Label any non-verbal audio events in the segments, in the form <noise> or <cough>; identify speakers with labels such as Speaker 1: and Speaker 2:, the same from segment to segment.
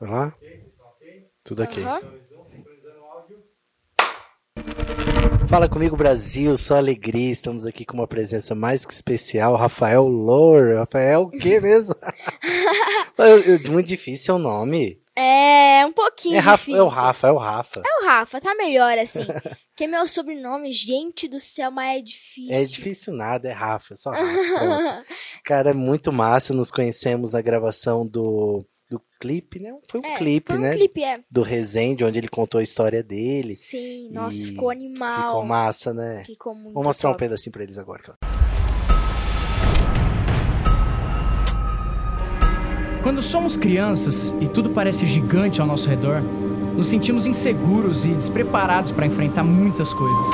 Speaker 1: Lá? Tudo ok.
Speaker 2: Aham.
Speaker 1: Fala comigo, Brasil, só alegria. Estamos aqui com uma presença mais que especial, Rafael Lohr. Rafael, o que mesmo? <laughs> Muito difícil é o nome.
Speaker 2: É um pouquinho
Speaker 1: É, Rafa,
Speaker 2: difícil.
Speaker 1: é o Rafa, é o Rafa.
Speaker 2: É o Rafa, tá melhor assim. <laughs> Porque meu sobrenome, gente do céu, mas é difícil.
Speaker 1: É difícil nada, é Rafa, só Rafa. <laughs> Cara, é muito massa. Nos conhecemos na gravação do, do clipe, né? Foi um
Speaker 2: É,
Speaker 1: clipe,
Speaker 2: foi um
Speaker 1: né?
Speaker 2: clipe, é.
Speaker 1: Do Resende, onde ele contou a história dele.
Speaker 2: Sim, nossa, ficou animal.
Speaker 1: Ficou massa, né?
Speaker 2: Ficou muito
Speaker 1: Vou mostrar um
Speaker 2: top.
Speaker 1: pedacinho pra eles agora.
Speaker 3: Quando somos crianças e tudo parece gigante ao nosso redor, nos sentimos inseguros e despreparados para enfrentar muitas coisas.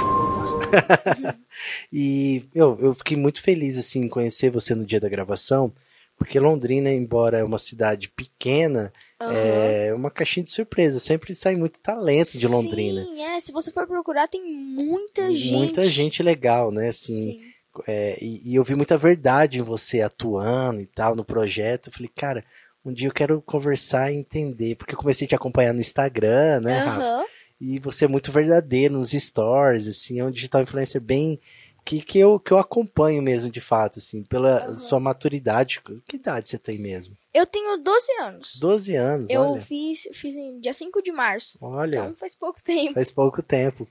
Speaker 3: <laughs>
Speaker 1: E eu, eu fiquei muito feliz assim em conhecer você no dia da gravação, porque Londrina, embora é uma cidade pequena, é uma caixinha de surpresa. Sempre sai muito talento de Londrina.
Speaker 2: Sim, é. Se você for procurar, tem muita gente.
Speaker 1: Muita gente legal, né? Assim,
Speaker 2: Sim.
Speaker 1: é, e, e eu vi muita verdade em você atuando e tal no projeto. Eu falei, cara, um dia eu quero conversar e entender, porque eu comecei a te acompanhar no Instagram, né, Rafa?
Speaker 2: Aham.
Speaker 1: E você é muito verdadeiro nos stories, assim, é um digital influencer bem que, que, eu, que eu acompanho mesmo, de fato, assim, pela
Speaker 2: Aham.
Speaker 1: sua maturidade. Que idade você tem mesmo?
Speaker 2: Eu tenho 12 anos.
Speaker 1: 12 anos,
Speaker 2: eu
Speaker 1: olha.
Speaker 2: fiz, fiz em dia 5 de março.
Speaker 1: Olha,
Speaker 2: Então faz pouco tempo.
Speaker 1: faz pouco tempo.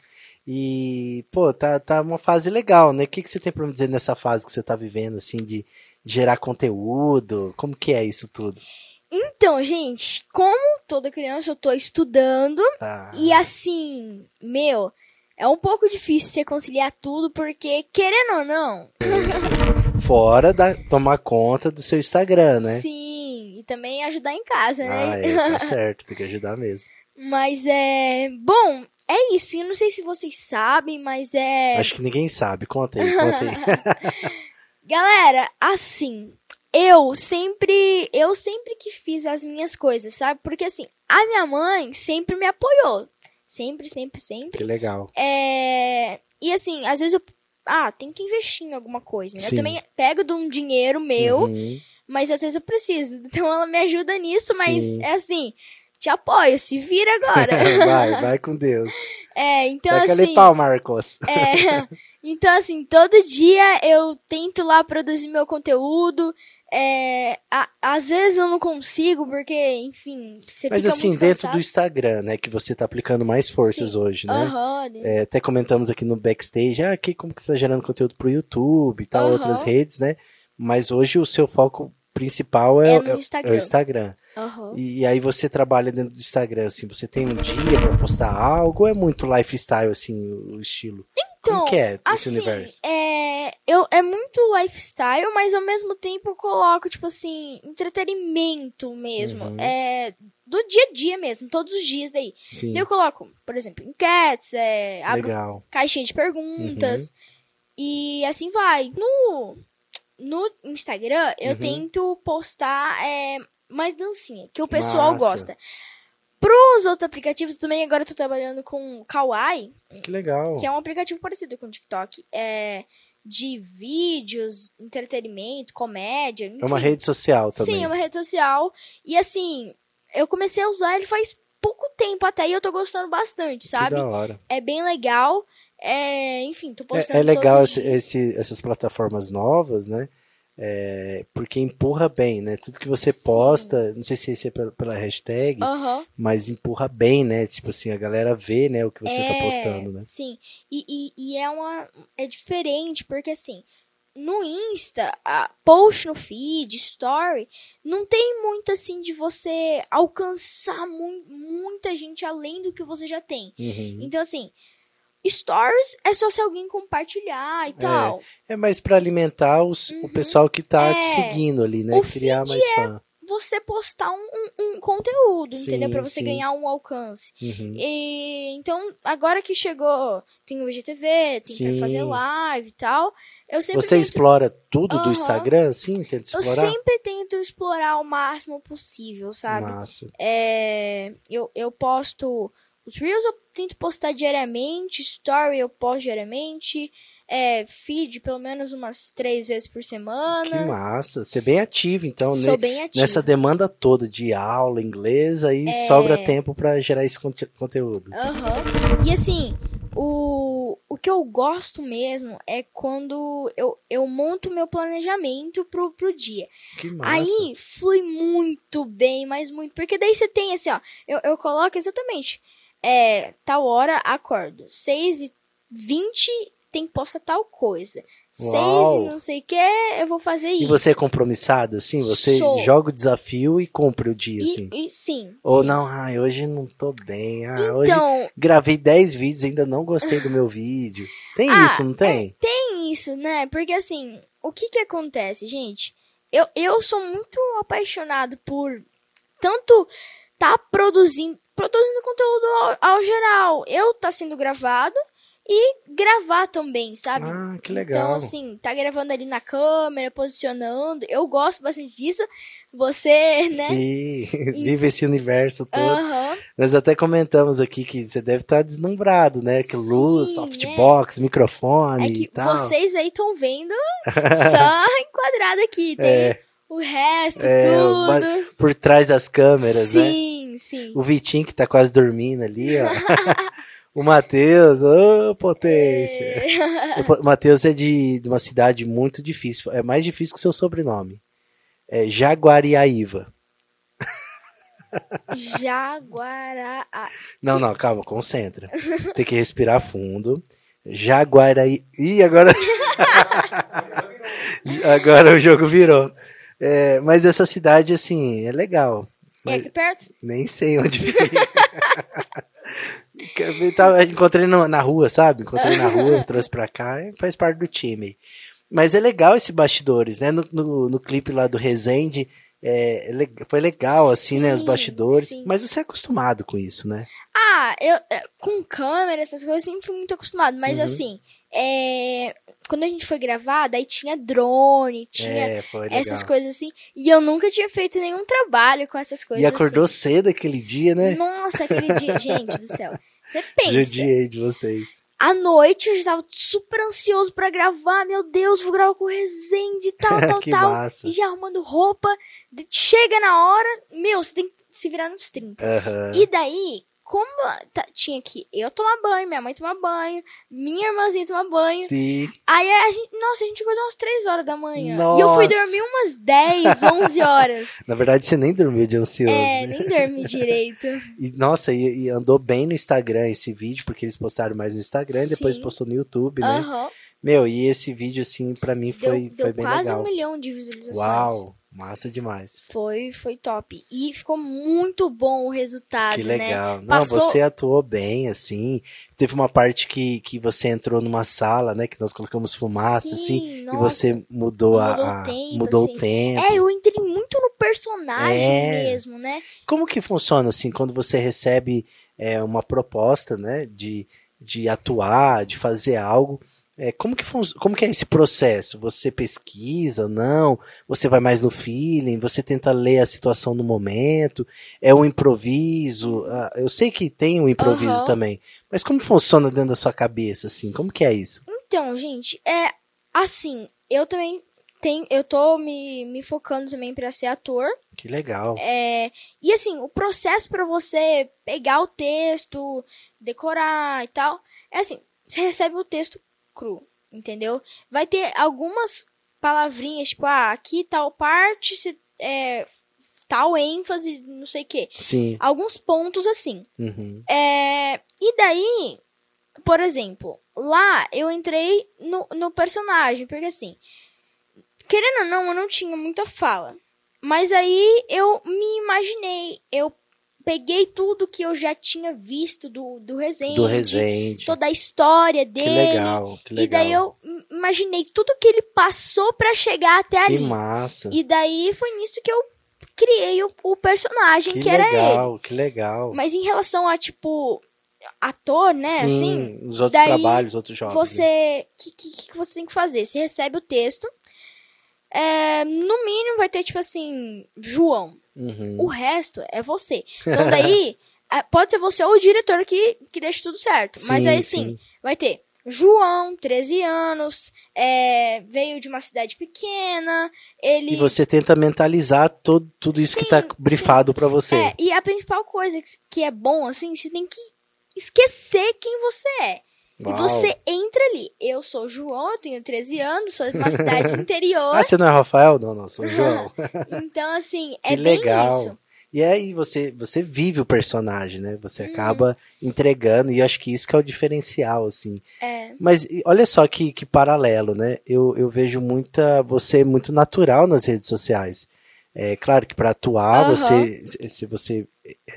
Speaker 1: E, pô, tá, tá uma fase legal, né? O que, que você tem pra me dizer nessa fase que você tá vivendo, assim, de gerar conteúdo? Como que é isso tudo?
Speaker 2: Então, gente, como toda criança, eu tô estudando.
Speaker 1: Ah,
Speaker 2: E assim, meu, é um pouco difícil você conciliar tudo, porque, querendo ou não, <laughs>
Speaker 1: fora da tomar conta do seu Instagram, né?
Speaker 2: sim, e também ajudar em casa, né?
Speaker 1: Ah, é, tá <laughs> certo, tem que ajudar mesmo.
Speaker 2: Mas é. Bom, é isso. Eu não sei se vocês sabem, mas é.
Speaker 1: Acho que ninguém sabe. Conta aí, conta aí. <laughs>
Speaker 2: Galera, assim, eu sempre. Eu sempre que fiz as minhas coisas, sabe? Porque assim, a minha mãe sempre me apoiou. Sempre, sempre, sempre.
Speaker 1: que legal.
Speaker 2: É. E assim, às vezes eu. Ah, tem que investir em alguma coisa. Né? Eu também pego de um dinheiro meu,
Speaker 1: Uhum.
Speaker 2: mas às vezes eu preciso. <laughs> Então ela me ajuda nisso, mas
Speaker 1: Sim.
Speaker 2: é assim. Te apoio, se vira agora. <laughs>
Speaker 1: vai, <laughs> vai com Deus.
Speaker 2: é, então
Speaker 1: aquele
Speaker 2: assim.
Speaker 1: pau, Marcos.
Speaker 2: É, então, assim, todo dia eu tento lá produzir meu conteúdo. É, a- às vezes eu não consigo, porque, enfim, você
Speaker 1: Mas assim, dentro
Speaker 2: cansado.
Speaker 1: do Instagram, né, que você tá aplicando mais forças
Speaker 2: Sim.
Speaker 1: hoje, né?
Speaker 2: Aham,
Speaker 1: É, até comentamos aqui no backstage, ah, aqui como que você tá gerando conteúdo pro YouTube e tal,
Speaker 2: Aham.
Speaker 1: outras redes, né? Mas hoje o seu foco principal é,
Speaker 2: É no
Speaker 1: é-
Speaker 2: Instagram.
Speaker 1: o Instagram.
Speaker 2: aham.
Speaker 1: E, aí você trabalha dentro do Instagram, assim, você tem um dia pra postar algo ou é muito lifestyle, assim, o estilo?
Speaker 2: Então,
Speaker 1: Como que é esse
Speaker 2: assim,
Speaker 1: universo?
Speaker 2: é, eu, é muito lifestyle, mas ao mesmo tempo eu coloco, tipo assim, entretenimento mesmo.
Speaker 1: Uhum.
Speaker 2: É, do dia a dia mesmo, todos os dias daí.
Speaker 1: Sim,
Speaker 2: Daí eu coloco, por exemplo, enquetes, é, abro
Speaker 1: legal.
Speaker 2: caixinha de perguntas. E assim vai. No, no Instagram, eu
Speaker 1: Uhum.
Speaker 2: tento postar é, mais dancinha, que o pessoal
Speaker 1: Massa.
Speaker 2: gosta. Pros outros aplicativos, também agora eu tô trabalhando com Kawaii,
Speaker 1: Que legal.
Speaker 2: que é um aplicativo parecido com o TikTok. É, de vídeos, entretenimento, comédia.
Speaker 1: É uma
Speaker 2: enfim.
Speaker 1: rede social também.
Speaker 2: Sim, é uma rede social. E assim, eu comecei a usar ele faz pouco tempo até e eu tô gostando bastante,
Speaker 1: Que
Speaker 2: sabe?
Speaker 1: da hora.
Speaker 2: É bem legal. É, enfim, tô
Speaker 1: É,
Speaker 2: postando
Speaker 1: é legal
Speaker 2: todos os
Speaker 1: esse- esse- essas plataformas novas, né? É, porque empurra bem, né? Tudo que você
Speaker 2: Sim.
Speaker 1: posta, não sei se esse é pela, pela hashtag,
Speaker 2: Aham.
Speaker 1: mas empurra bem, né? Tipo assim, a galera vê, né, o que você tá
Speaker 2: É,
Speaker 1: postando, né?
Speaker 2: Sim. E, e, e é uma. É diferente, porque assim, no Insta, a post no feed, story, não tem muito assim de você alcançar mu muita gente além do que você já tem.
Speaker 1: Uhum.
Speaker 2: Então, assim, stories é só se alguém compartilhar e tal.
Speaker 1: É mais pra alimentar os, o pessoal que tá te
Speaker 2: É.
Speaker 1: seguindo ali, né? Criar mais fã.
Speaker 2: Você postar um, um, um conteúdo,
Speaker 1: Sim,
Speaker 2: entendeu? Pra você
Speaker 1: sim.
Speaker 2: ganhar um alcance.
Speaker 1: Uhum.
Speaker 2: E, então, agora que chegou, tem o IGTV, tem
Speaker 1: Sim.
Speaker 2: pra fazer live e tal. Eu sempre
Speaker 1: Você
Speaker 2: tento,
Speaker 1: explora tudo do
Speaker 2: Aham.
Speaker 1: Instagram, sim? Tenta
Speaker 2: eu
Speaker 1: explorar?
Speaker 2: sempre tento explorar o máximo possível, sabe?
Speaker 1: Massa.
Speaker 2: É, eu, eu posto os Reels, eu tento postar diariamente, Story eu posto diariamente. é, feed pelo menos umas três vezes por semana.
Speaker 1: Que massa. Você é bem ativo, então,
Speaker 2: Sou
Speaker 1: né?
Speaker 2: bem ativa.
Speaker 1: Nessa demanda toda de aula, inglês, aí
Speaker 2: É.
Speaker 1: sobra tempo pra gerar esse conte- conteúdo.
Speaker 2: Aham. E assim, o, o que eu gosto mesmo é quando eu, eu monto meu planejamento pro, pro dia.
Speaker 1: Que massa.
Speaker 2: Aí flui muito bem, mas muito. Porque daí você tem assim, ó. Eu, eu coloco exatamente. É, tal hora, acordo. 6 e 20 tem que postar tal coisa. 6
Speaker 1: Uau.
Speaker 2: e não sei o que, eu vou fazer
Speaker 1: E
Speaker 2: isso.
Speaker 1: você é compromissada, assim? Você
Speaker 2: Sou.
Speaker 1: joga o desafio e cumpre o dia,
Speaker 2: E-
Speaker 1: assim?
Speaker 2: e- sim.
Speaker 1: Ou
Speaker 2: sim.
Speaker 1: não, ai, hoje não tô bem. Ah, hoje
Speaker 2: Então,
Speaker 1: gravei 10 vídeos e ainda não gostei do meu vídeo. Tem
Speaker 2: Ah,
Speaker 1: isso, não tem?
Speaker 2: tem isso, né? Porque assim, o que que acontece, gente? Eu, eu sou muito apaixonado por tanto tá produzindo, produzindo conteúdo ao, ao geral. Eu tá sendo gravado e gravar também, sabe?
Speaker 1: Ah, que legal.
Speaker 2: Então, assim, tá gravando ali na câmera, posicionando. Eu gosto bastante disso. Você, né?
Speaker 1: Sim, <laughs> vive esse universo todo.
Speaker 2: Aham.
Speaker 1: Nós até comentamos aqui que você deve estar deslumbrado, né? Que luz,
Speaker 2: Sim,
Speaker 1: softbox, microfone
Speaker 2: É
Speaker 1: e
Speaker 2: que
Speaker 1: tal.
Speaker 2: vocês aí estão vendo <laughs> só enquadrado aqui. Tem
Speaker 1: É.
Speaker 2: o resto,
Speaker 1: É,
Speaker 2: tudo.
Speaker 1: por trás das câmeras, né?
Speaker 2: sim, sim.
Speaker 1: O Vitinho que tá quase dormindo ali, ó. <laughs> o Matheus, ô potência.
Speaker 2: É.
Speaker 1: O Matheus é de, de uma cidade muito difícil. É mais difícil que o seu sobrenome. É Jaguariaíva. <laughs>
Speaker 2: Jaguará. ah,
Speaker 1: Não, não, calma, concentra. Tem que respirar fundo. Jaguaraí. Ih, agora. <laughs> agora o jogo virou. É, mas essa cidade, assim, é legal.
Speaker 2: É
Speaker 1: Mas
Speaker 2: aqui perto?
Speaker 1: nem sei onde fica. <laughs> Tava- Encontrei no- na rua, sabe? Encontrei na rua, <laughs> trouxe pra cá, e faz parte do time. Mas é legal esse bastidores, né? No, no, no clipe lá do Resende, é, é foi legal, assim, né? Os
Speaker 2: Sim,
Speaker 1: bastidores.
Speaker 2: sim.
Speaker 1: Mas você é acostumado com isso, né?
Speaker 2: Ah, eu é, com câmera, essas coisas, eu sempre fui muito acostumado. Mas
Speaker 1: Uhum.
Speaker 2: assim, é, quando a gente foi gravar, daí tinha drone, tinha
Speaker 1: é, legal.
Speaker 2: essas coisas assim. E eu nunca tinha feito nenhum trabalho com essas coisas
Speaker 1: E acordou
Speaker 2: assim.
Speaker 1: cedo aquele dia, né?
Speaker 2: Nossa, aquele dia. <laughs> gente do céu. Você pensa.
Speaker 1: Judiei de vocês.
Speaker 2: À noite eu já tava super ansioso pra gravar. Meu Deus, vou gravar com o Resende e tal, <laughs> tal,
Speaker 1: Que
Speaker 2: tal.
Speaker 1: massa.
Speaker 2: E já arrumando roupa. Chega na hora, meu, você tem que se virar nos 30.
Speaker 1: Aham.
Speaker 2: E daí, como tá- tinha que eu tomar banho, minha mãe tomar banho, minha irmãzinha tomar banho.
Speaker 1: Sim.
Speaker 2: Aí a gente, nossa, a gente acordou umas 3 horas da manhã.
Speaker 1: Nossa.
Speaker 2: E eu fui dormir umas 10, 11 horas. <laughs>
Speaker 1: Na verdade, você nem dormiu de ansioso,
Speaker 2: é,
Speaker 1: né?
Speaker 2: nem dormi direito. <laughs>
Speaker 1: E, nossa, e, e andou bem no Instagram esse vídeo, porque eles postaram mais no Instagram e depois
Speaker 2: Sim.
Speaker 1: postou no YouTube, né?
Speaker 2: Aham.
Speaker 1: Meu, e esse vídeo, assim, pra mim
Speaker 2: Deu,
Speaker 1: foi,
Speaker 2: deu
Speaker 1: foi bem
Speaker 2: quase
Speaker 1: legal.
Speaker 2: um milhão de visualizações.
Speaker 1: Uau, massa demais.
Speaker 2: Foi, foi top. E ficou muito bom o resultado,
Speaker 1: Que
Speaker 2: né?
Speaker 1: legal. Não,
Speaker 2: Passou-
Speaker 1: você atuou bem, assim. Teve uma parte que, que você entrou numa sala, né? Que nós colocamos fumaça,
Speaker 2: Sim,
Speaker 1: assim.
Speaker 2: nossa.
Speaker 1: E você mudou, a,
Speaker 2: Mudou o
Speaker 1: a-
Speaker 2: tempo,
Speaker 1: mudou
Speaker 2: assim.
Speaker 1: o tempo.
Speaker 2: É, eu entrei muito no personagem
Speaker 1: É.
Speaker 2: mesmo, né?
Speaker 1: Como que funciona, assim, quando você recebe é, uma proposta, né? De, de atuar, de fazer algo. É, como, que como que é esse processo? Você pesquisa, não? Você vai mais no feeling? Você tenta ler a situação no momento? É um improviso? Ah, eu sei que tem um improviso
Speaker 2: Aham.
Speaker 1: também, mas como funciona dentro da sua cabeça, assim? Como que é isso?
Speaker 2: Então, gente, é assim, eu também tenho, eu tô me, me focando também pra ser ator.
Speaker 1: Que legal.
Speaker 2: É, e assim, o processo pra você pegar o texto, decorar e tal, é assim, você recebe o texto cru, entendeu? Vai ter algumas palavrinhas, tipo, ah, aqui tal parte, se, é, tal ênfase, não sei o quê.
Speaker 1: Sim.
Speaker 2: Alguns pontos assim.
Speaker 1: Uhum.
Speaker 2: É, e daí, por exemplo, lá eu entrei no, no personagem, porque assim, querendo ou não, eu não tinha muita fala. Mas aí eu me imaginei, eu peguei tudo que eu já tinha visto do, do Resende,
Speaker 1: Do Resende.
Speaker 2: toda a história
Speaker 1: Que
Speaker 2: dele.
Speaker 1: legal, que legal.
Speaker 2: E daí eu imaginei tudo que ele passou pra chegar até
Speaker 1: Que
Speaker 2: ali.
Speaker 1: massa.
Speaker 2: E daí foi nisso que eu criei o, o personagem, que,
Speaker 1: que
Speaker 2: era ele.
Speaker 1: legal, que legal.
Speaker 2: Mas em relação a, tipo, ator, né?
Speaker 1: Sim,
Speaker 2: assim,
Speaker 1: os outros
Speaker 2: daí
Speaker 1: trabalhos, outros jogos. né?
Speaker 2: você. O que, que, que você tem que fazer? Você recebe o texto. é, no mínimo vai ter, tipo assim, João.
Speaker 1: Uhum.
Speaker 2: O resto é você. Então daí. <laughs> Pode ser você ou o diretor que, que deixa tudo certo. Mas
Speaker 1: Sim,
Speaker 2: aí sim,
Speaker 1: sim.
Speaker 2: vai ter João, 13 anos, é, veio de uma cidade pequena, ele...
Speaker 1: E você tenta mentalizar todo, tudo isso
Speaker 2: Sim,
Speaker 1: que tá brifado para você.
Speaker 2: É, e a principal coisa que é bom, assim, você tem que esquecer quem você é.
Speaker 1: Uau.
Speaker 2: E você entra ali. Eu sou o João, eu tenho 13 anos, sou de uma <laughs> cidade interior.
Speaker 1: Ah, você não é Rafael? Não, não, sou o João. <laughs>
Speaker 2: então, assim,
Speaker 1: que
Speaker 2: é bem
Speaker 1: legal.
Speaker 2: isso.
Speaker 1: E aí você, você vive o personagem, né? Você
Speaker 2: Uhum.
Speaker 1: acaba entregando, e eu acho que isso que é o diferencial, assim.
Speaker 2: É.
Speaker 1: Mas olha só que, que paralelo, né? Eu, eu vejo muita. Você é muito natural nas redes sociais. É claro que para atuar,
Speaker 2: Aham.
Speaker 1: você, se você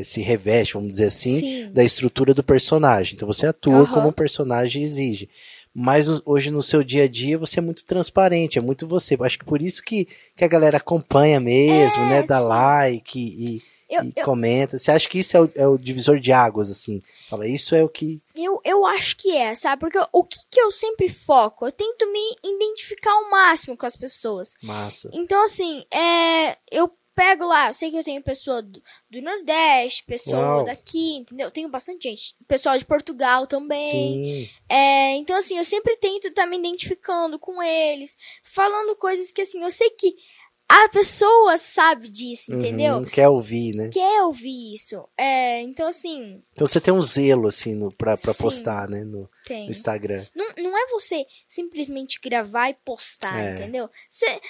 Speaker 1: se reveste, vamos dizer assim,
Speaker 2: Sim.
Speaker 1: da estrutura do personagem. Então você atua
Speaker 2: Aham.
Speaker 1: como o personagem exige. Mas hoje no seu dia a dia você é muito transparente, é muito você. Acho que por isso que, que a galera acompanha mesmo,
Speaker 2: É,
Speaker 1: né? Dá
Speaker 2: sim.
Speaker 1: like e,
Speaker 2: Eu,
Speaker 1: e
Speaker 2: eu,
Speaker 1: comenta. Você acha que isso é o, é o divisor de águas, assim? Fala, isso é o que.
Speaker 2: eu, eu acho que é, sabe? Porque o que, que eu sempre foco? Eu tento me identificar ao máximo com as pessoas.
Speaker 1: Massa.
Speaker 2: Então, assim, é, eu pego lá, eu sei que eu tenho pessoa do, do Nordeste, pessoa
Speaker 1: Uau.
Speaker 2: daqui, entendeu? Tenho bastante gente. Pessoal de Portugal também.
Speaker 1: Sim.
Speaker 2: É, então, assim, eu sempre tento estar me identificando com eles, falando coisas que, assim, eu sei que a pessoa sabe disso, entendeu?
Speaker 1: Uhum, quer ouvir, né?
Speaker 2: Quer ouvir isso. É, então, assim,
Speaker 1: Então você tem um zelo, assim, no, pra, pra
Speaker 2: Sim.
Speaker 1: postar, né? No, no Instagram.
Speaker 2: Não, não é você simplesmente gravar e postar,
Speaker 1: É.
Speaker 2: entendeu? Você,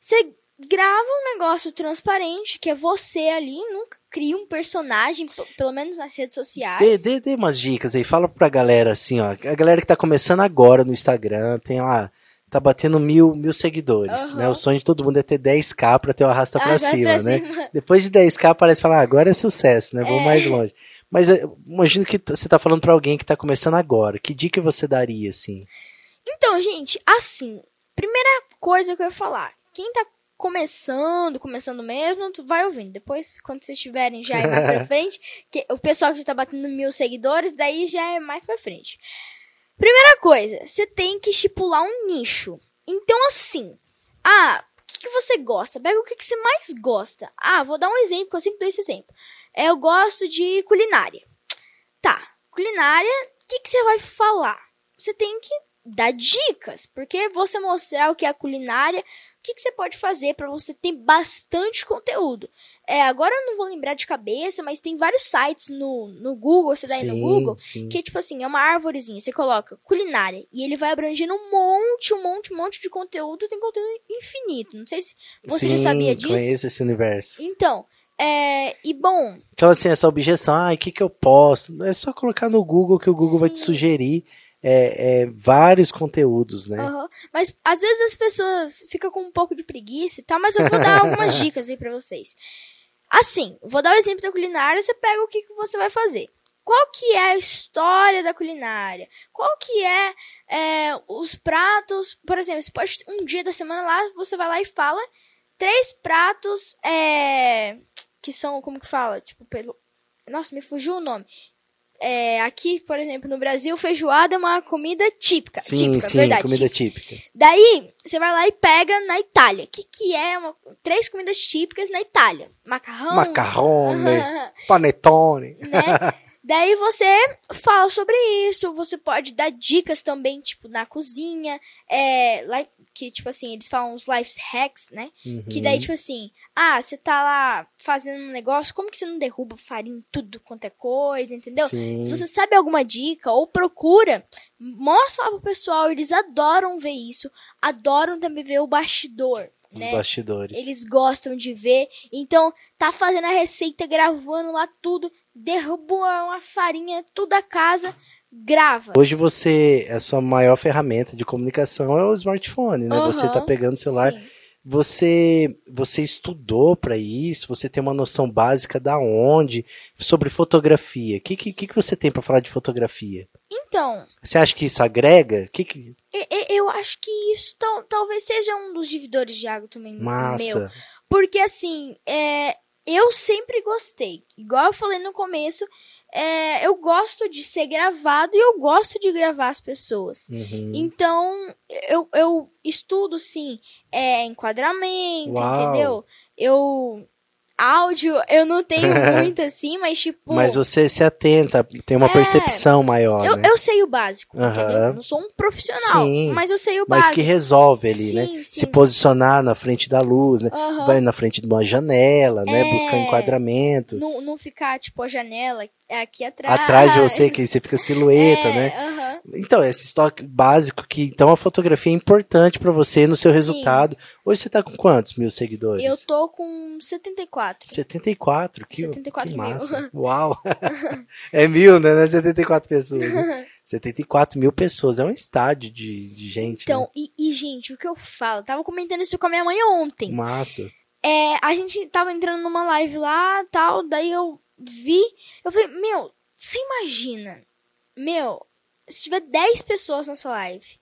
Speaker 2: você grava um negócio transparente, que é você ali, nunca cria um personagem, pelo menos nas redes sociais.
Speaker 1: Dê, dê, dê umas dicas aí, fala pra galera assim, ó. A galera que tá começando agora no Instagram, tem lá, tá batendo mil, mil seguidores,
Speaker 2: Aham.
Speaker 1: né? O sonho de todo mundo é ter 10k pra ter o arrasta pra
Speaker 2: Arrasta
Speaker 1: cima,
Speaker 2: pra
Speaker 1: né?
Speaker 2: cima. <laughs>
Speaker 1: Depois de 10k parece falar, ah, agora é sucesso, né? Vamos
Speaker 2: É.
Speaker 1: mais longe. Mas é, imagino que você tá falando pra alguém que tá começando agora. Que dica você daria, assim?
Speaker 2: Então, gente, assim, primeira coisa que eu ia falar, quem tá começando, começando mesmo, tu vai ouvindo. Depois, quando vocês estiverem já é mais pra <laughs> frente, que o pessoal que tá batendo mil seguidores, daí já é mais pra frente. Primeira coisa, você tem que estipular um nicho. Então, assim, ah, o que, que você gosta? Pega o que, que você mais gosta. Ah, vou dar um exemplo, que eu sempre dou esse exemplo. É, eu gosto de culinária. Tá, culinária, o que, que você vai falar? Você tem que dar dicas, porque você mostrar o que é culinária, que, que você pode fazer para você ter bastante conteúdo. É, agora eu não vou lembrar de cabeça, mas tem vários sites no, no Google, você dá aí no
Speaker 1: Sim,
Speaker 2: Google,
Speaker 1: sim.
Speaker 2: que tipo assim, é uma árvorezinha, você coloca culinária e ele vai abrangendo um monte, um monte, um monte de conteúdo, tem conteúdo infinito. Não sei se você já
Speaker 1: Sim,
Speaker 2: sabia disso.
Speaker 1: conheço esse universo.
Speaker 2: Então, é, e bom,
Speaker 1: Então, assim, essa objeção, ah, o que que eu posso? É só colocar no Google que o Google vai te
Speaker 2: Sim.
Speaker 1: sugerir é, é, vários conteúdos, né?
Speaker 2: Aham. Mas às vezes as pessoas ficam com um pouco de preguiça e tal, mas eu vou dar algumas <laughs> dicas aí pra vocês. Assim, vou dar o exemplo da culinária, você pega o que, que você vai fazer. Qual que é a história da culinária? Qual que é, é, os pratos? Por exemplo, você pode um dia da semana lá, você vai lá e fala três pratos é, que são, como que fala? Tipo, pelo. Nossa, me fugiu o nome. É, aqui, por exemplo, no Brasil, feijoada é uma comida típica.
Speaker 1: Sim,
Speaker 2: típica,
Speaker 1: sim,
Speaker 2: verdade.
Speaker 1: comida
Speaker 2: típica.
Speaker 1: típica.
Speaker 2: Daí, você vai lá e pega na Itália. O que, que é uma, três comidas típicas na Itália? Macarrão.
Speaker 1: Macarrone, <laughs> panetone.
Speaker 2: né? <laughs> Daí você fala sobre isso, você pode dar dicas também, tipo, na cozinha, é, lá, que, tipo assim, eles falam os life hacks, né? Que daí, tipo assim, ah, você tá lá fazendo um negócio, como que você não derruba farinha em tudo quanto é coisa, entendeu?
Speaker 1: Sim.
Speaker 2: Se você sabe alguma dica ou procura, mostra lá pro pessoal, eles adoram ver isso, adoram também ver o bastidor,
Speaker 1: Os
Speaker 2: né?
Speaker 1: bastidores.
Speaker 2: Eles gostam de ver. Então, tá fazendo a receita, gravando lá tudo, derrubou uma farinha, tudo a casa, grava.
Speaker 1: Hoje você, a sua maior ferramenta de comunicação é o smartphone, né? Você
Speaker 2: Aham,
Speaker 1: tá pegando o celular.
Speaker 2: Sim.
Speaker 1: Você, você estudou para isso? Você tem uma noção básica da onde? Sobre fotografia. O que, que, que você tem para falar de fotografia?
Speaker 2: Então,
Speaker 1: Você acha que isso agrega? Que que...
Speaker 2: eu acho que isso tal- talvez seja um dos dividores de água também meu.
Speaker 1: Massa.
Speaker 2: Porque assim, é, eu sempre gostei. Igual eu falei no começo, é, eu gosto de ser gravado e eu gosto de gravar as pessoas.
Speaker 1: Uhum.
Speaker 2: Então, eu, eu estudo, sim, é, enquadramento,
Speaker 1: Uau.
Speaker 2: entendeu? Eu. Áudio eu não tenho <laughs> muito assim, mas tipo.
Speaker 1: Mas você se atenta, tem uma
Speaker 2: É.
Speaker 1: percepção maior,
Speaker 2: eu,
Speaker 1: né?
Speaker 2: eu sei o básico, entendeu? Eu não sou um profissional,
Speaker 1: Sim,
Speaker 2: mas eu sei o
Speaker 1: Mas
Speaker 2: básico.
Speaker 1: que resolve ali,
Speaker 2: Sim,
Speaker 1: né?
Speaker 2: sim.
Speaker 1: Se posicionar na frente da luz, né? Vai na frente de uma janela, né?
Speaker 2: É.
Speaker 1: Buscar enquadramento.
Speaker 2: Não, não ficar, tipo, a janela é aqui atrás.
Speaker 1: Atrás de você, que você fica <laughs> silhueta,
Speaker 2: é,
Speaker 1: né?
Speaker 2: aham.
Speaker 1: Então, esse estoque básico que então a fotografia é importante pra você no seu resultado. Hoje você tá com quantos mil seguidores?
Speaker 2: Eu tô com 74.
Speaker 1: 74, que,
Speaker 2: 74
Speaker 1: que
Speaker 2: mil.
Speaker 1: massa. <laughs> Uau! <laughs> é mil, né? Não é 74 pessoas. Né? <laughs> 74 mil pessoas, é um estádio de, de gente.
Speaker 2: Então,
Speaker 1: né?
Speaker 2: e, e, gente, o que eu falo? Tava comentando isso com a minha mãe ontem.
Speaker 1: Massa.
Speaker 2: É, a gente tava entrando numa live lá, tal, daí eu vi, eu falei, meu, você imagina, meu, se tiver 10 pessoas nessa live,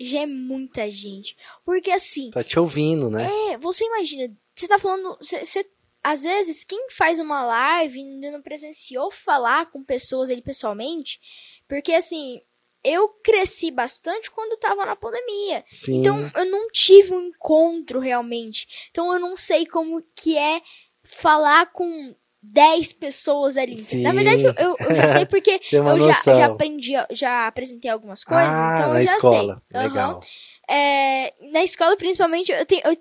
Speaker 2: já é muita gente. Porque assim,
Speaker 1: Tá te ouvindo, né?
Speaker 2: é, você imagina, você tá falando, você, você- às vezes, quem faz uma live ainda não presenciou falar com pessoas ali pessoalmente, porque assim, eu cresci bastante quando tava na pandemia.
Speaker 1: Sim.
Speaker 2: Então eu não tive um encontro realmente. Então eu não sei como que é falar com 10 pessoas ali.
Speaker 1: Sim.
Speaker 2: Na verdade, eu, eu- já sei porque <laughs> eu já, já aprendi, já apresentei algumas coisas,
Speaker 1: ah,
Speaker 2: então
Speaker 1: na
Speaker 2: eu já
Speaker 1: escola.
Speaker 2: sei.
Speaker 1: Legal.
Speaker 2: É, na escola, principalmente, eu, tenho, eu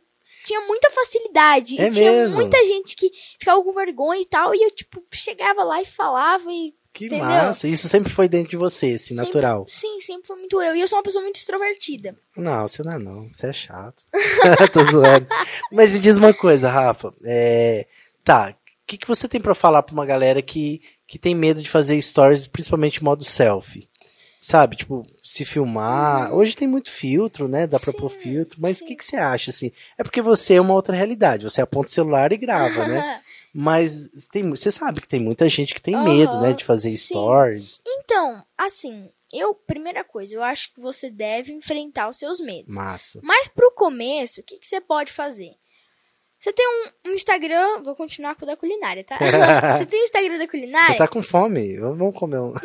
Speaker 2: tinha muita facilidade.
Speaker 1: É
Speaker 2: e tinha
Speaker 1: mesmo?
Speaker 2: muita gente que ficava com vergonha e tal. E eu, tipo, chegava lá e falava e.
Speaker 1: Que
Speaker 2: Entendeu?
Speaker 1: massa. Isso sempre foi dentro de você, assim,
Speaker 2: sempre-
Speaker 1: natural.
Speaker 2: Sim, sempre foi muito eu. E eu sou uma pessoa muito extrovertida.
Speaker 1: Não, você não é não. Você é chato. <laughs> Tô zoando. Mas me diz uma coisa, Rafa. É, Tá, que, que você tem pra falar pra uma galera que, que tem medo de fazer stories, principalmente modo selfie? Sabe, tipo, se filmar. Hoje tem muito filtro, né? Dá pra
Speaker 2: Uhum. Sim,
Speaker 1: pôr filtro. Mas o que, que você acha, assim? É porque você é uma outra realidade. Você aponta o celular e grava, né? <laughs> Mas tem, você sabe que tem muita gente que tem medo,
Speaker 2: Aham,
Speaker 1: né? De fazer
Speaker 2: sim.
Speaker 1: stories.
Speaker 2: Então, assim, eu, primeira coisa, eu acho que você deve enfrentar os seus medos.
Speaker 1: Massa.
Speaker 2: Mas pro começo, o que, que você pode fazer? Você tem um, um Instagram, vou continuar com o da culinária, tá? <laughs> você tem o Instagram da culinária?
Speaker 1: Você tá com fome? Vamos comer um. <laughs>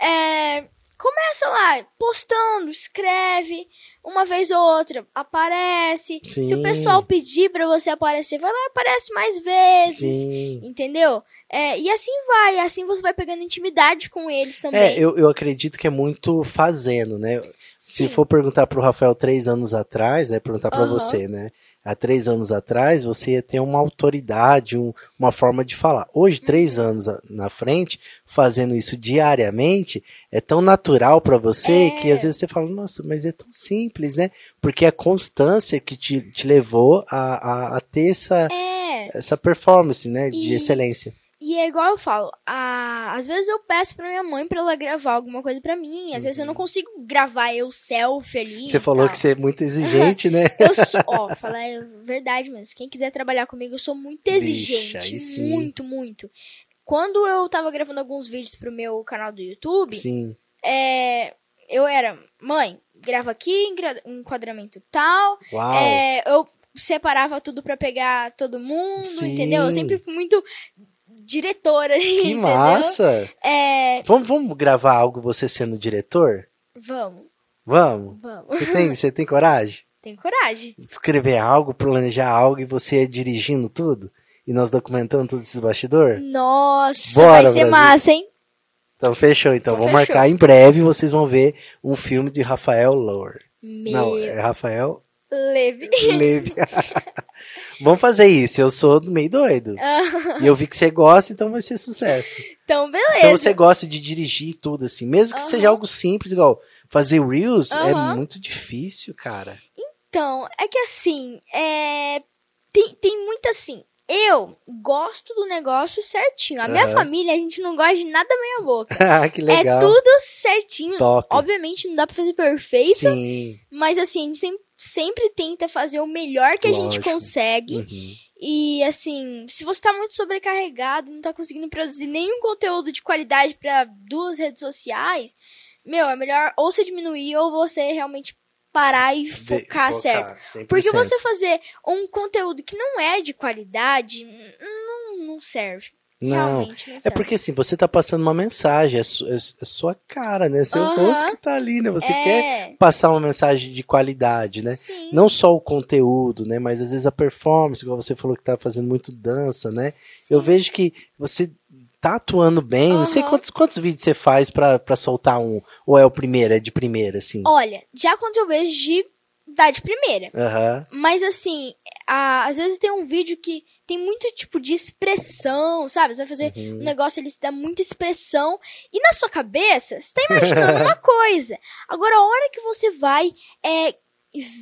Speaker 2: É, começa lá, postando, escreve, uma vez ou outra, aparece. Se
Speaker 1: Sim.
Speaker 2: o pessoal pedir pra você aparecer, vai lá e aparece mais vezes.
Speaker 1: Sim.
Speaker 2: Entendeu? É, e assim vai, assim você vai pegando intimidade com eles também.
Speaker 1: É, eu, eu acredito que é muito fazendo, né? Se
Speaker 2: Sim.
Speaker 1: for perguntar pro Rafael três anos atrás, né? Perguntar pra
Speaker 2: Aham.
Speaker 1: você, né? Há três anos atrás, você ia ter uma autoridade, um- uma forma de falar. Hoje, três
Speaker 2: Uhum.
Speaker 1: anos na frente, fazendo isso diariamente, é tão natural pra você
Speaker 2: É.
Speaker 1: que às vezes você fala, nossa, mas é tão simples, né? Porque é a constância que te, te levou a, a, a ter essa,
Speaker 2: É,
Speaker 1: essa performance, né? De
Speaker 2: E-
Speaker 1: excelência.
Speaker 2: E é igual eu falo, a- às vezes eu peço pra minha mãe pra ela gravar alguma coisa pra mim, às vezes eu não consigo gravar eu selfie ali.
Speaker 1: Uhum. Você falou
Speaker 2: tal.
Speaker 1: que você é muito exigente, né?
Speaker 2: Eu sou, ó, falar é verdade mesmo. Quem quiser trabalhar comigo, eu sou muito exigente. muito, muito. Quando eu tava gravando alguns vídeos pro meu canal do YouTube,
Speaker 1: Sim.
Speaker 2: é, eu era, mãe, grava aqui, enquadramento tal.
Speaker 1: Uau.
Speaker 2: É, eu separava tudo pra pegar todo mundo,
Speaker 1: Sim.
Speaker 2: entendeu? Eu sempre fui muito diretora,
Speaker 1: Que
Speaker 2: entendeu?
Speaker 1: massa!
Speaker 2: É,
Speaker 1: Vamos, vamos gravar algo você sendo diretor?
Speaker 2: vamos,
Speaker 1: Vamos?
Speaker 2: vamos.
Speaker 1: Você tem, você tem coragem? <laughs>
Speaker 2: Tem coragem.
Speaker 1: Escrever algo, planejar algo e você dirigindo tudo? E nós documentando todo esse bastidor?
Speaker 2: Nossa,
Speaker 1: Bora,
Speaker 2: vai ser
Speaker 1: Brasil.
Speaker 2: massa, hein?
Speaker 1: Então fechou, então.
Speaker 2: Então,
Speaker 1: Vamos
Speaker 2: fechou.
Speaker 1: marcar em breve, vocês vão ver um filme de Rafael Lower.
Speaker 2: Meu,
Speaker 1: Não, é Rafael
Speaker 2: leve.
Speaker 1: Leve. <laughs> Vamos fazer isso, eu sou meio doido. e eu vi que você gosta, então vai ser sucesso.
Speaker 2: Então, beleza.
Speaker 1: Então você gosta de dirigir tudo, assim. Mesmo que
Speaker 2: Aham.
Speaker 1: seja algo simples, igual fazer Reels, é
Speaker 2: Aham.
Speaker 1: muito difícil, cara.
Speaker 2: Então, é que assim, é... tem, tem muito assim. Eu gosto do negócio certinho. A minha
Speaker 1: Aham.
Speaker 2: família, a gente não gosta de nada meia boca. <laughs>
Speaker 1: Ah, que legal.
Speaker 2: É tudo certinho.
Speaker 1: Top.
Speaker 2: Obviamente não dá pra fazer perfeito,
Speaker 1: Sim.
Speaker 2: mas assim, a gente sempre, sempre tenta fazer o melhor que a gente
Speaker 1: Lógico.
Speaker 2: consegue.
Speaker 1: Uhum.
Speaker 2: E assim, se você tá muito sobrecarregado, não tá conseguindo produzir nenhum conteúdo de qualidade pra duas redes sociais, meu, é melhor ou você diminuir ou você realmente parar e
Speaker 1: Ve-
Speaker 2: focar certo.
Speaker 1: 100%.
Speaker 2: Porque você fazer um conteúdo que não é de qualidade, não, não serve.
Speaker 1: Não, é porque assim, você tá passando uma mensagem, é, su- é é sua cara, né? Seu rosto que tá ali, né? Você
Speaker 2: é,
Speaker 1: quer passar uma mensagem de qualidade, né?
Speaker 2: Sim,
Speaker 1: Não só o conteúdo, né? Mas às vezes a performance, igual você falou que tá fazendo muito dança, né?
Speaker 2: sim.
Speaker 1: Eu vejo que você tá atuando bem. Não sei quantos, quantos vídeos você faz pra, pra soltar um. Ou é o primeiro, é de primeira, assim.
Speaker 2: Olha, já quando eu vejo de dar de primeira.
Speaker 1: Aham.
Speaker 2: Mas assim, a- às vezes tem um vídeo que tem muito tipo de expressão, sabe? Você vai fazer
Speaker 1: Uhum.
Speaker 2: um negócio, ele se dá muita expressão. E na sua cabeça, você tá imaginando <laughs> uma coisa. Agora, a hora que você vai é,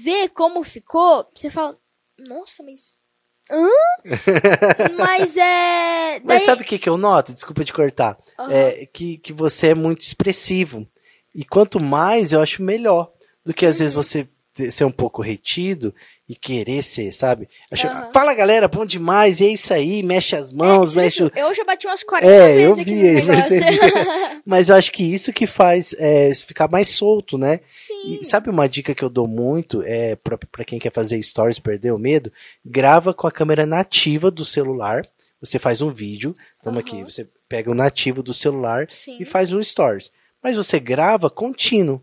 Speaker 2: ver como ficou, você fala, nossa, mas. Hã? <laughs> mas é.
Speaker 1: Mas
Speaker 2: daí-
Speaker 1: sabe o que, que eu noto? Desculpa te cortar.
Speaker 2: Aham.
Speaker 1: É que, que você é muito expressivo. E quanto mais, eu acho melhor. Do que às vezes
Speaker 2: Uhum.
Speaker 1: você ter- ser um pouco retido e querer ser, sabe? Acho-
Speaker 2: Aham.
Speaker 1: Fala galera, bom demais, e é isso aí, mexe as mãos,
Speaker 2: É,
Speaker 1: mexe. o-
Speaker 2: Eu já bati umas 40
Speaker 1: É, eu
Speaker 2: vezes aqui
Speaker 1: vi aí,
Speaker 2: negócio.
Speaker 1: percebi. <laughs> Mas eu acho que isso que faz é, ficar mais solto, né?
Speaker 2: Sim.
Speaker 1: E sabe uma dica que eu dou muito, é pra, pra quem quer fazer stories, perder o medo? Grava com a câmera nativa do celular. Você faz um vídeo, toma aqui,
Speaker 2: Aham.
Speaker 1: você pega o nativo do celular
Speaker 2: Sim.
Speaker 1: e faz um stories. Mas você grava contínuo.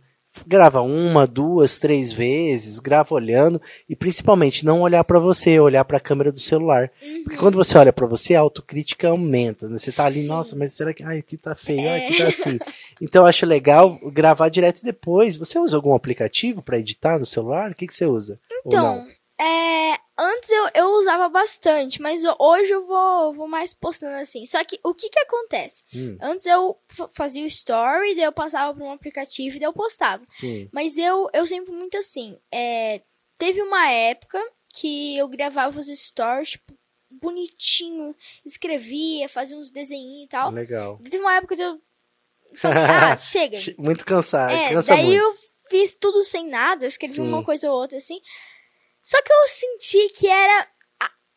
Speaker 1: Grava uma, duas, três vezes, grava olhando e principalmente não olhar pra você, olhar pra câmera do celular. Porque quando você olha pra você, a autocrítica aumenta, né? Você tá ali,
Speaker 2: Sim.
Speaker 1: nossa, mas será que ai, aqui tá feio, ai, aqui tá assim. Então eu acho legal gravar direto e depois. Você usa algum aplicativo pra editar no celular? O que que você usa? Ou
Speaker 2: Então,
Speaker 1: não?
Speaker 2: é, antes eu, eu usava bastante, mas ho- hoje eu vou, vou mais postando assim. Só que o que que acontece?
Speaker 1: Hum,
Speaker 2: Antes eu fa- fazia o story, daí eu passava para um aplicativo e daí eu postava.
Speaker 1: sim.
Speaker 2: Mas eu, eu sempre muito assim. é, teve uma época que eu gravava os stories, tipo, bonitinho, escrevia, fazia uns desenhinhos e tal.
Speaker 1: Legal.
Speaker 2: Teve uma época que eu falei, ah, <laughs> chega.
Speaker 1: Muito cansado,
Speaker 2: É,
Speaker 1: cansa
Speaker 2: daí
Speaker 1: muito.
Speaker 2: eu fiz tudo sem nada, eu escrevi
Speaker 1: Sim.
Speaker 2: uma coisa ou outra assim. Só que eu senti que era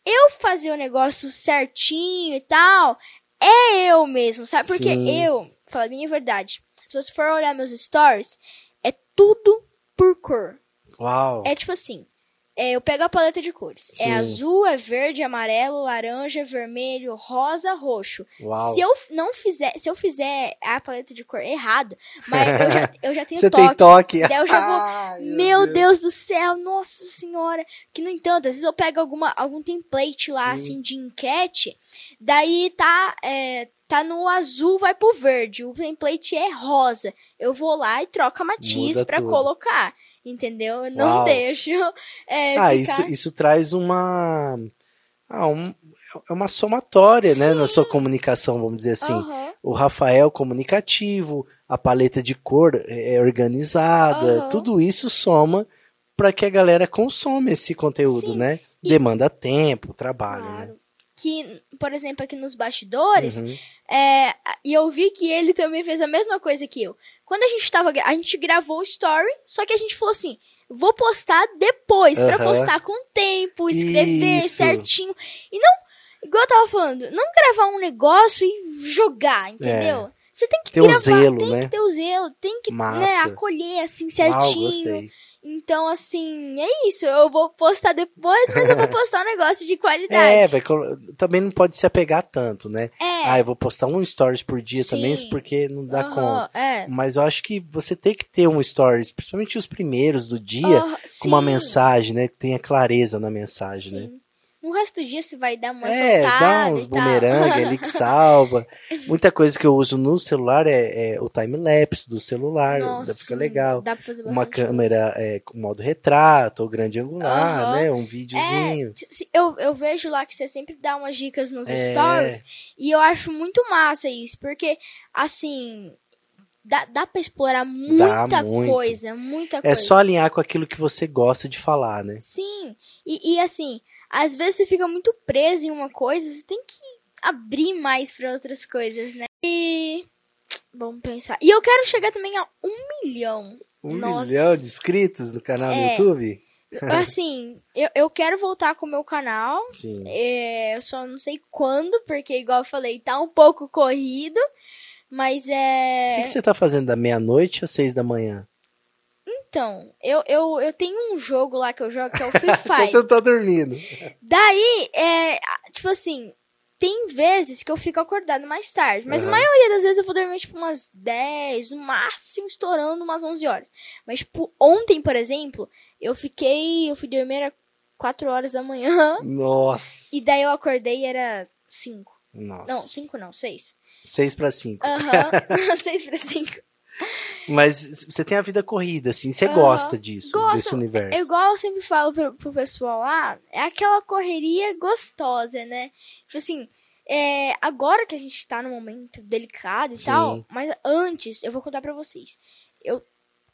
Speaker 2: eu fazer o negócio certinho e tal, é eu mesmo, sabe? Porque
Speaker 1: Sim.
Speaker 2: eu, fala a minha verdade, se você for olhar meus stories, é tudo por cor.
Speaker 1: Uau.
Speaker 2: É tipo assim, é, eu pego a paleta de cores.
Speaker 1: Sim.
Speaker 2: É azul, é verde, amarelo, laranja, vermelho, rosa, roxo.
Speaker 1: Uau.
Speaker 2: Se eu não fizer, se eu fizer a paleta de cor errado, mas eu já, <laughs> eu já tenho
Speaker 1: Você
Speaker 2: toque.
Speaker 1: tem toque.
Speaker 2: Daí eu já vou, <laughs>
Speaker 1: Ai,
Speaker 2: Meu Deus do céu, nossa senhora. Que, no entanto, às vezes eu pego alguma, algum template lá,
Speaker 1: Sim.
Speaker 2: assim, de enquete, daí tá, é, tá no azul, vai pro verde. O template é rosa. Eu vou lá e troco a matiz
Speaker 1: tudo.
Speaker 2: colocar. Entendeu? Eu não
Speaker 1: Uau.
Speaker 2: deixo. <laughs> é,
Speaker 1: Ah,
Speaker 2: ficar-
Speaker 1: isso, isso traz uma. Ah, um- é uma somatória, né, na sua comunicação, vamos dizer assim.
Speaker 2: Aham.
Speaker 1: O Rafael comunicativo, a paleta de cor é organizada,
Speaker 2: Aham.
Speaker 1: tudo isso soma para que a galera consome esse conteúdo,
Speaker 2: Sim.
Speaker 1: né?
Speaker 2: E-
Speaker 1: Demanda tempo, trabalho, né?
Speaker 2: Claro. Que, por exemplo, aqui nos bastidores,
Speaker 1: Uhum.
Speaker 2: É, e eu vi que ele também fez a mesma coisa que eu. Quando a gente tava. A gente gravou o story, só que a gente falou assim: vou postar depois, pra
Speaker 1: Aham.
Speaker 2: postar com tempo, escrever
Speaker 1: Isso.
Speaker 2: certinho. E não, igual eu tava falando, não gravar um negócio e jogar, entendeu? Você tem que
Speaker 1: Ter o
Speaker 2: gravar,
Speaker 1: zelo,
Speaker 2: tem
Speaker 1: né?
Speaker 2: que ter o zelo, tem que né, acolher assim
Speaker 1: Uau,
Speaker 2: certinho.
Speaker 1: gostei.
Speaker 2: Então, assim, é isso. Eu vou postar depois, mas eu vou postar um negócio de qualidade.
Speaker 1: É, vai também não pode se apegar tanto, né?
Speaker 2: É.
Speaker 1: Ah, eu vou postar um stories por dia também,
Speaker 2: Sim.
Speaker 1: porque não dá
Speaker 2: Aham,
Speaker 1: conta.
Speaker 2: É.
Speaker 1: Mas eu acho que você tem que ter um stories, principalmente os primeiros do dia,
Speaker 2: Aham,
Speaker 1: com uma
Speaker 2: sim.
Speaker 1: mensagem, né? Que tenha clareza na mensagem, né?
Speaker 2: No resto do dia você vai dar uma
Speaker 1: É, dá uns bumerangue ali que salva. <laughs> Muita coisa que eu uso no celular é, é o time-lapse do celular,
Speaker 2: Nossa,
Speaker 1: fica legal.
Speaker 2: Dá pra fazer
Speaker 1: Uma câmera é, com modo retrato ou grande angular,
Speaker 2: Aham.
Speaker 1: né? Um videozinho.
Speaker 2: É, eu, eu vejo lá que você sempre dá umas dicas nos
Speaker 1: É.
Speaker 2: stories. E eu acho muito massa isso. Porque, assim, dá, dá pra explorar muita coisa. Muita
Speaker 1: É
Speaker 2: coisa.
Speaker 1: só alinhar com aquilo que você gosta de falar, né?
Speaker 2: Sim. E, e, assim, às vezes você fica muito preso em uma coisa, você tem que abrir mais pra outras coisas, né? E. Vamos pensar. E eu quero chegar também a um milhão.
Speaker 1: Um
Speaker 2: Nossa.
Speaker 1: milhão de inscritos no canal
Speaker 2: É.
Speaker 1: YouTube? <laughs>
Speaker 2: Assim, eu, eu quero voltar com o meu canal.
Speaker 1: Sim.
Speaker 2: É, eu só não sei quando, porque, igual eu falei, tá um pouco corrido. Mas
Speaker 1: O
Speaker 2: é.
Speaker 1: que, que você tá fazendo da meia-noite às seis da manhã?
Speaker 2: Então, eu, eu, eu tenho um jogo lá que eu jogo que é o Free <laughs>
Speaker 1: Então
Speaker 2: Fire.
Speaker 1: você não tá dormindo.
Speaker 2: Daí, é. Tipo assim. tem vezes que eu fico acordado mais tarde, mas
Speaker 1: Aham.
Speaker 2: a maioria das vezes eu vou dormir tipo umas 10, no máximo estourando umas 11 horas. Mas tipo, ontem, por exemplo, eu fiquei, eu fui dormir às 4 horas da manhã
Speaker 1: Nossa.
Speaker 2: e daí eu acordei e era 5.
Speaker 1: Nossa.
Speaker 2: Não, 5 não, 6.
Speaker 1: Seis pra cinco.
Speaker 2: Aham, 6 para 5.
Speaker 1: Mas você tem a vida corrida, assim, você gosta disso,
Speaker 2: Gosto.
Speaker 1: desse universo.
Speaker 2: É igual eu sempre falo pro, pro pessoal lá, é aquela correria gostosa, né? Tipo assim, é, agora que a gente tá num momento delicado e
Speaker 1: Sim.
Speaker 2: tal, mas antes, eu vou contar pra vocês. Eu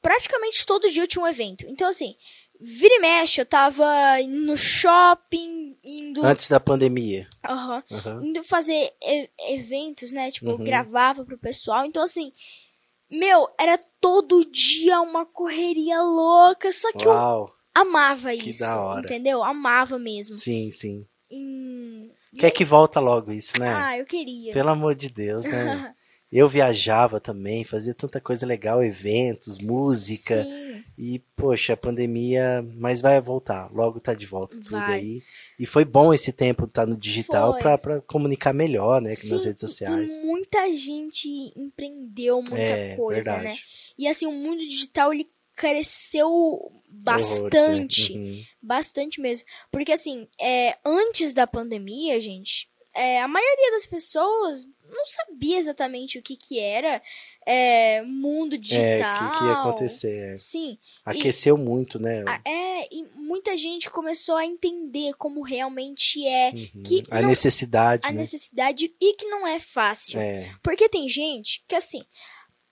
Speaker 2: praticamente todo dia eu tinha um evento. Então, assim, vira e mexe, eu tava indo no shopping, indo,
Speaker 1: Antes da pandemia.
Speaker 2: Aham. Indo fazer eventos, né? Tipo,
Speaker 1: Uhum.
Speaker 2: gravava pro pessoal. Então, assim, meu, era todo dia uma correria louca. Só que eu
Speaker 1: Uau.
Speaker 2: amava
Speaker 1: Que
Speaker 2: isso,
Speaker 1: da hora.
Speaker 2: entendeu? Amava mesmo.
Speaker 1: Sim, sim.
Speaker 2: Hum,
Speaker 1: Quer que volta logo isso, né?
Speaker 2: Ah, eu queria.
Speaker 1: Pelo amor de Deus, né? <laughs> Eu viajava também, fazia tanta coisa legal, eventos, música.
Speaker 2: Sim,
Speaker 1: E, poxa, a pandemia, mas vai voltar. Logo tá de volta tudo
Speaker 2: Vai.
Speaker 1: aí. E foi bom esse tempo estar no digital pra comunicar melhor, né? Nas
Speaker 2: sim,
Speaker 1: redes sociais.
Speaker 2: E muita gente empreendeu muita
Speaker 1: é,
Speaker 2: coisa,
Speaker 1: verdade.
Speaker 2: né? E assim, o mundo digital ele cresceu
Speaker 1: Horrores, né?
Speaker 2: bastante.
Speaker 1: Uhum.
Speaker 2: Bastante mesmo. Porque, assim, é, antes da pandemia, gente, é, a maioria das pessoas não sabia exatamente o que, que era é, mundo
Speaker 1: É,
Speaker 2: digital.
Speaker 1: o que, que ia acontecer. é.
Speaker 2: Sim.
Speaker 1: Aqueceu muito, né?
Speaker 2: A- É, e muita gente começou a entender como realmente é
Speaker 1: Uhum.
Speaker 2: que
Speaker 1: a
Speaker 2: não-
Speaker 1: necessidade,
Speaker 2: a
Speaker 1: né?
Speaker 2: necessidade e que não é fácil.
Speaker 1: É,
Speaker 2: Porque tem gente que, assim,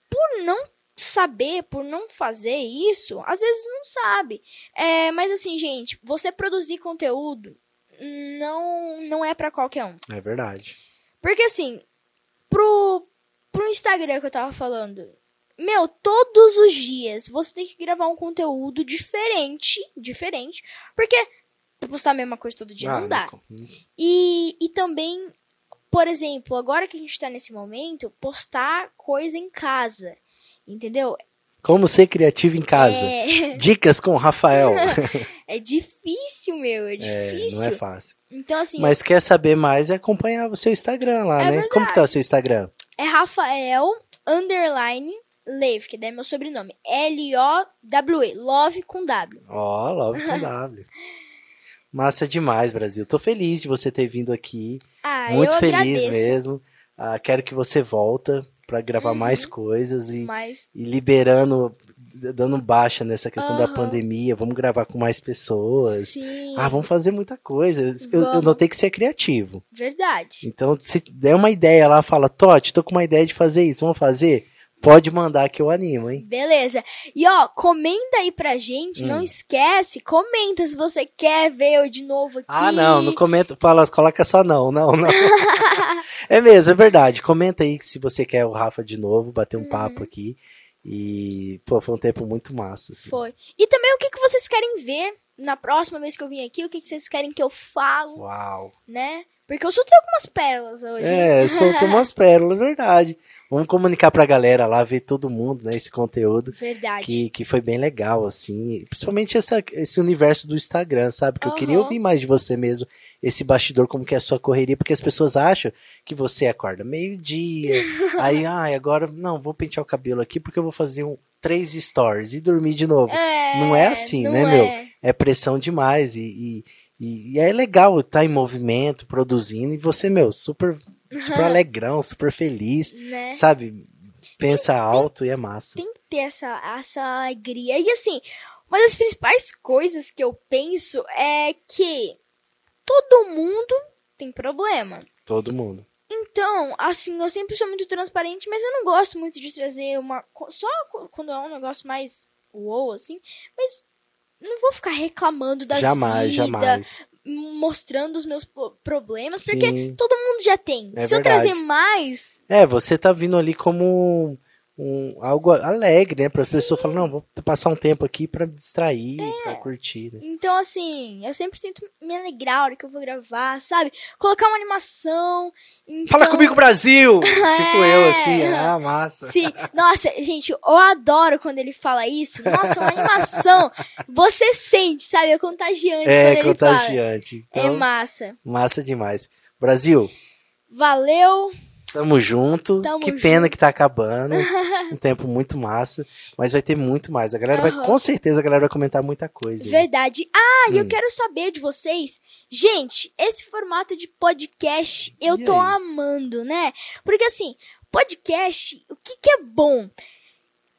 Speaker 2: por não saber, por não fazer isso, às vezes não sabe. É, mas, assim, gente, você produzir conteúdo não, não é pra qualquer um.
Speaker 1: é verdade.
Speaker 2: Porque, assim, pro, pro Instagram que eu tava falando, meu, todos os dias você tem que gravar um conteúdo diferente, diferente, porque postar a mesma coisa todo dia
Speaker 1: Ah,
Speaker 2: não dá. E, e também, por exemplo, agora que a gente tá nesse momento, postar coisa em casa. Entendeu?
Speaker 1: Como ser criativo em casa.
Speaker 2: É, <laughs>
Speaker 1: Dicas com o Rafael. <laughs>
Speaker 2: é difícil, meu. É
Speaker 1: É,
Speaker 2: difícil.
Speaker 1: não é fácil.
Speaker 2: Então, assim,
Speaker 1: Mas quer saber mais é acompanhar o seu Instagram lá,
Speaker 2: É
Speaker 1: né? Como que tá o seu Instagram?
Speaker 2: é Rafael underline Leve, que daí é meu sobrenome. L-O-W-E. Love com W.
Speaker 1: Ó, Love com <laughs> W. Massa demais, Brasil. Tô feliz de você ter vindo aqui.
Speaker 2: Ah,
Speaker 1: Muito
Speaker 2: eu
Speaker 1: feliz
Speaker 2: agradeço.
Speaker 1: mesmo. Ah, quero que você volta pra gravar
Speaker 2: Uhum.
Speaker 1: mais coisas e,
Speaker 2: Mas,
Speaker 1: e liberando, dando baixa nessa questão da
Speaker 2: Aham.
Speaker 1: pandemia. Vamos gravar com mais pessoas.
Speaker 2: sim,
Speaker 1: Ah, vamos fazer muita coisa. Eu, eu notei que você é criativo.
Speaker 2: verdade.
Speaker 1: Então, se der uma ideia lá, fala, Totti, tô com uma ideia de fazer isso, vamos fazer? Pode mandar que eu animo, hein?
Speaker 2: Beleza. E ó, comenta aí pra gente.
Speaker 1: Hum.
Speaker 2: Não esquece, comenta se você quer ver eu de novo aqui.
Speaker 1: Ah, não, não comenta, fala, coloca só não, não, não. <laughs> é mesmo, é verdade. Comenta aí se você quer o Rafa de novo, bater um
Speaker 2: Uhum.
Speaker 1: papo aqui. E, pô, foi um tempo muito massa, assim.
Speaker 2: Foi. E também o que, que vocês querem ver na próxima vez que eu vim aqui, o que, que vocês querem que eu falo,
Speaker 1: Uau.
Speaker 2: né? Porque eu soltei algumas pérolas hoje.
Speaker 1: É, <laughs> soltou umas pérolas, verdade. Vamos comunicar pra galera lá, ver todo mundo, né, esse conteúdo.
Speaker 2: Verdade.
Speaker 1: Que, que foi bem legal, assim. Principalmente essa, esse universo do Instagram, sabe? Que eu queria ouvir mais de você mesmo, esse bastidor, como que é a sua correria, porque as pessoas acham que você acorda meio-dia, <laughs> aí, ai, agora, não, vou pentear o cabelo aqui porque eu vou fazer um, três stories e dormir de novo.
Speaker 2: É,
Speaker 1: Não é assim,
Speaker 2: não
Speaker 1: né,
Speaker 2: é.
Speaker 1: meu? É pressão demais e, e, e- e é legal estar em movimento, produzindo, e você, meu, super, super alegrão, super feliz,
Speaker 2: Né?
Speaker 1: sabe? Pensa alto e é massa.
Speaker 2: Tem que ter essa, essa alegria. E assim, uma das principais coisas que eu penso é que todo mundo tem problema.
Speaker 1: Todo mundo.
Speaker 2: Então, assim, eu sempre sou muito transparente, mas eu não gosto muito de trazer uma. Só quando é um negócio mais uou, assim. Mas não vou ficar reclamando da
Speaker 1: jamais,
Speaker 2: vida,
Speaker 1: jamais.
Speaker 2: mostrando os meus problemas, porque
Speaker 1: Sim.
Speaker 2: todo mundo já tem.
Speaker 1: É
Speaker 2: Se eu
Speaker 1: verdade.
Speaker 2: trazer mais,
Speaker 1: É, você tá vindo ali como um, algo alegre, né? Para as pessoas falarem, não, vou passar um tempo aqui pra me distrair,
Speaker 2: É.
Speaker 1: pra curtir, né?
Speaker 2: Então, assim, eu sempre tento me alegrar a hora que eu vou gravar, sabe? Colocar uma animação. Então...
Speaker 1: Fala comigo, Brasil! <laughs> tipo eu, assim,
Speaker 2: É.
Speaker 1: ah, massa.
Speaker 2: Sim, nossa, gente, eu adoro quando ele fala isso. Nossa, uma animação. Você sente, sabe? É contagiante
Speaker 1: É
Speaker 2: quando ele fala.
Speaker 1: contagiante.
Speaker 2: É
Speaker 1: Então,
Speaker 2: massa.
Speaker 1: massa demais. Brasil,
Speaker 2: Valeu!
Speaker 1: Tamo junto.
Speaker 2: Tamo
Speaker 1: que pena
Speaker 2: junto.
Speaker 1: que tá acabando. <laughs> um tempo muito massa. Mas vai ter muito mais. A galera vai,
Speaker 2: Aham.
Speaker 1: com certeza, a galera vai comentar muita coisa.
Speaker 2: Verdade. Ah, e eu
Speaker 1: Hum.
Speaker 2: quero saber de vocês. Gente, esse formato de podcast eu
Speaker 1: E
Speaker 2: tô
Speaker 1: aí?
Speaker 2: amando, né? Porque assim, podcast, o que que é bom?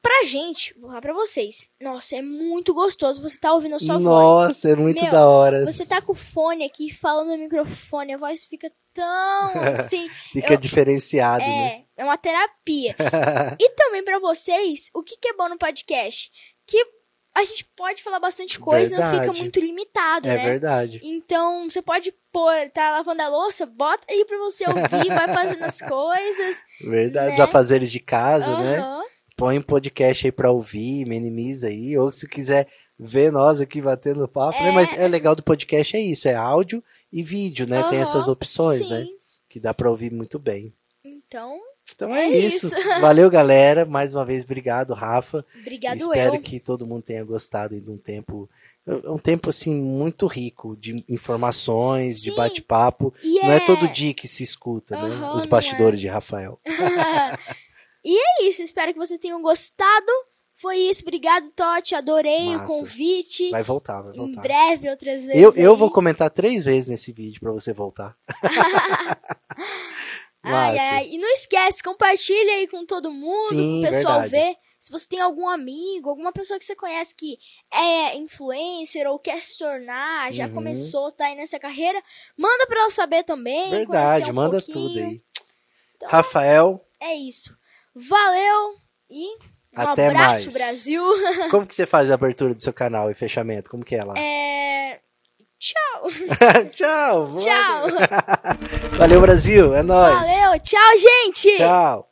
Speaker 2: Pra gente, vou falar pra vocês. Nossa, é muito gostoso você tá ouvindo a sua voz.
Speaker 1: Nossa, é muito
Speaker 2: Meu,
Speaker 1: da hora.
Speaker 2: Você tá com o fone aqui, falando no microfone, a voz fica tão <laughs> assim.
Speaker 1: Fica
Speaker 2: eu-
Speaker 1: diferenciado, né?
Speaker 2: É, é uma terapia. <laughs> e também pra vocês, o que, que é bom no podcast? Que a gente pode falar bastante coisa, não fica
Speaker 1: Verdade.
Speaker 2: muito limitado,
Speaker 1: É
Speaker 2: né?
Speaker 1: verdade.
Speaker 2: Então, você pode pôr, tá lavando a louça, bota aí pra você ouvir, vai <laughs> fazendo as coisas.
Speaker 1: Verdade.
Speaker 2: Né?
Speaker 1: Os afazeres de casa, né?
Speaker 2: Aham.
Speaker 1: Põe um podcast aí pra ouvir, minimiza aí. Ou se quiser ver nós aqui batendo papo, né?
Speaker 2: É.
Speaker 1: Mas é legal do podcast é isso, é áudio e vídeo, né? Tem
Speaker 2: Aham,
Speaker 1: essas opções, né?
Speaker 2: sim.
Speaker 1: Que dá pra ouvir muito bem.
Speaker 2: Então,
Speaker 1: Então é,
Speaker 2: É
Speaker 1: isso.
Speaker 2: isso. <laughs>
Speaker 1: Valeu, galera. Mais uma vez, obrigado, Rafa.
Speaker 2: obrigado
Speaker 1: Espero
Speaker 2: eu.
Speaker 1: que todo mundo tenha gostado de um tempo. É um tempo, assim, muito rico de informações, de
Speaker 2: Sim.
Speaker 1: bate-papo.
Speaker 2: E
Speaker 1: Não é
Speaker 2: é-
Speaker 1: todo dia que se escuta, né?
Speaker 2: Aham,
Speaker 1: Os
Speaker 2: não
Speaker 1: bastidores
Speaker 2: é.
Speaker 1: de Rafael. <laughs>
Speaker 2: e é isso, espero que vocês tenham gostado. Foi isso, obrigado, Totti. Adorei
Speaker 1: Massa.
Speaker 2: o convite.
Speaker 1: Vai voltar, vai
Speaker 2: Em
Speaker 1: voltar.
Speaker 2: breve, outras vezes.
Speaker 1: Eu, eu vou comentar três vezes nesse vídeo pra você voltar. <laughs> <laughs>
Speaker 2: Ai, ai, e não esquece, compartilha aí com todo mundo,
Speaker 1: Sim,
Speaker 2: pro pessoal
Speaker 1: verdade.
Speaker 2: ver. Se você tem algum amigo, alguma pessoa que você conhece que é influencer ou quer se tornar, já
Speaker 1: Uhum.
Speaker 2: começou, tá aí nessa carreira, manda pra ela saber também.
Speaker 1: Verdade,
Speaker 2: um
Speaker 1: manda
Speaker 2: pouquinho.
Speaker 1: tudo aí.
Speaker 2: Então,
Speaker 1: Rafael,
Speaker 2: É isso. Valeu e um
Speaker 1: Até
Speaker 2: abraço,
Speaker 1: mais.
Speaker 2: Brasil. <laughs>
Speaker 1: como que você faz a abertura do seu canal e fechamento? Como que é lá?
Speaker 2: É... Tchau. <laughs>
Speaker 1: Tchau.
Speaker 2: Tchau. <laughs>
Speaker 1: Valeu, Brasil. É nóis.
Speaker 2: Valeu. Tchau, gente.
Speaker 1: Tchau.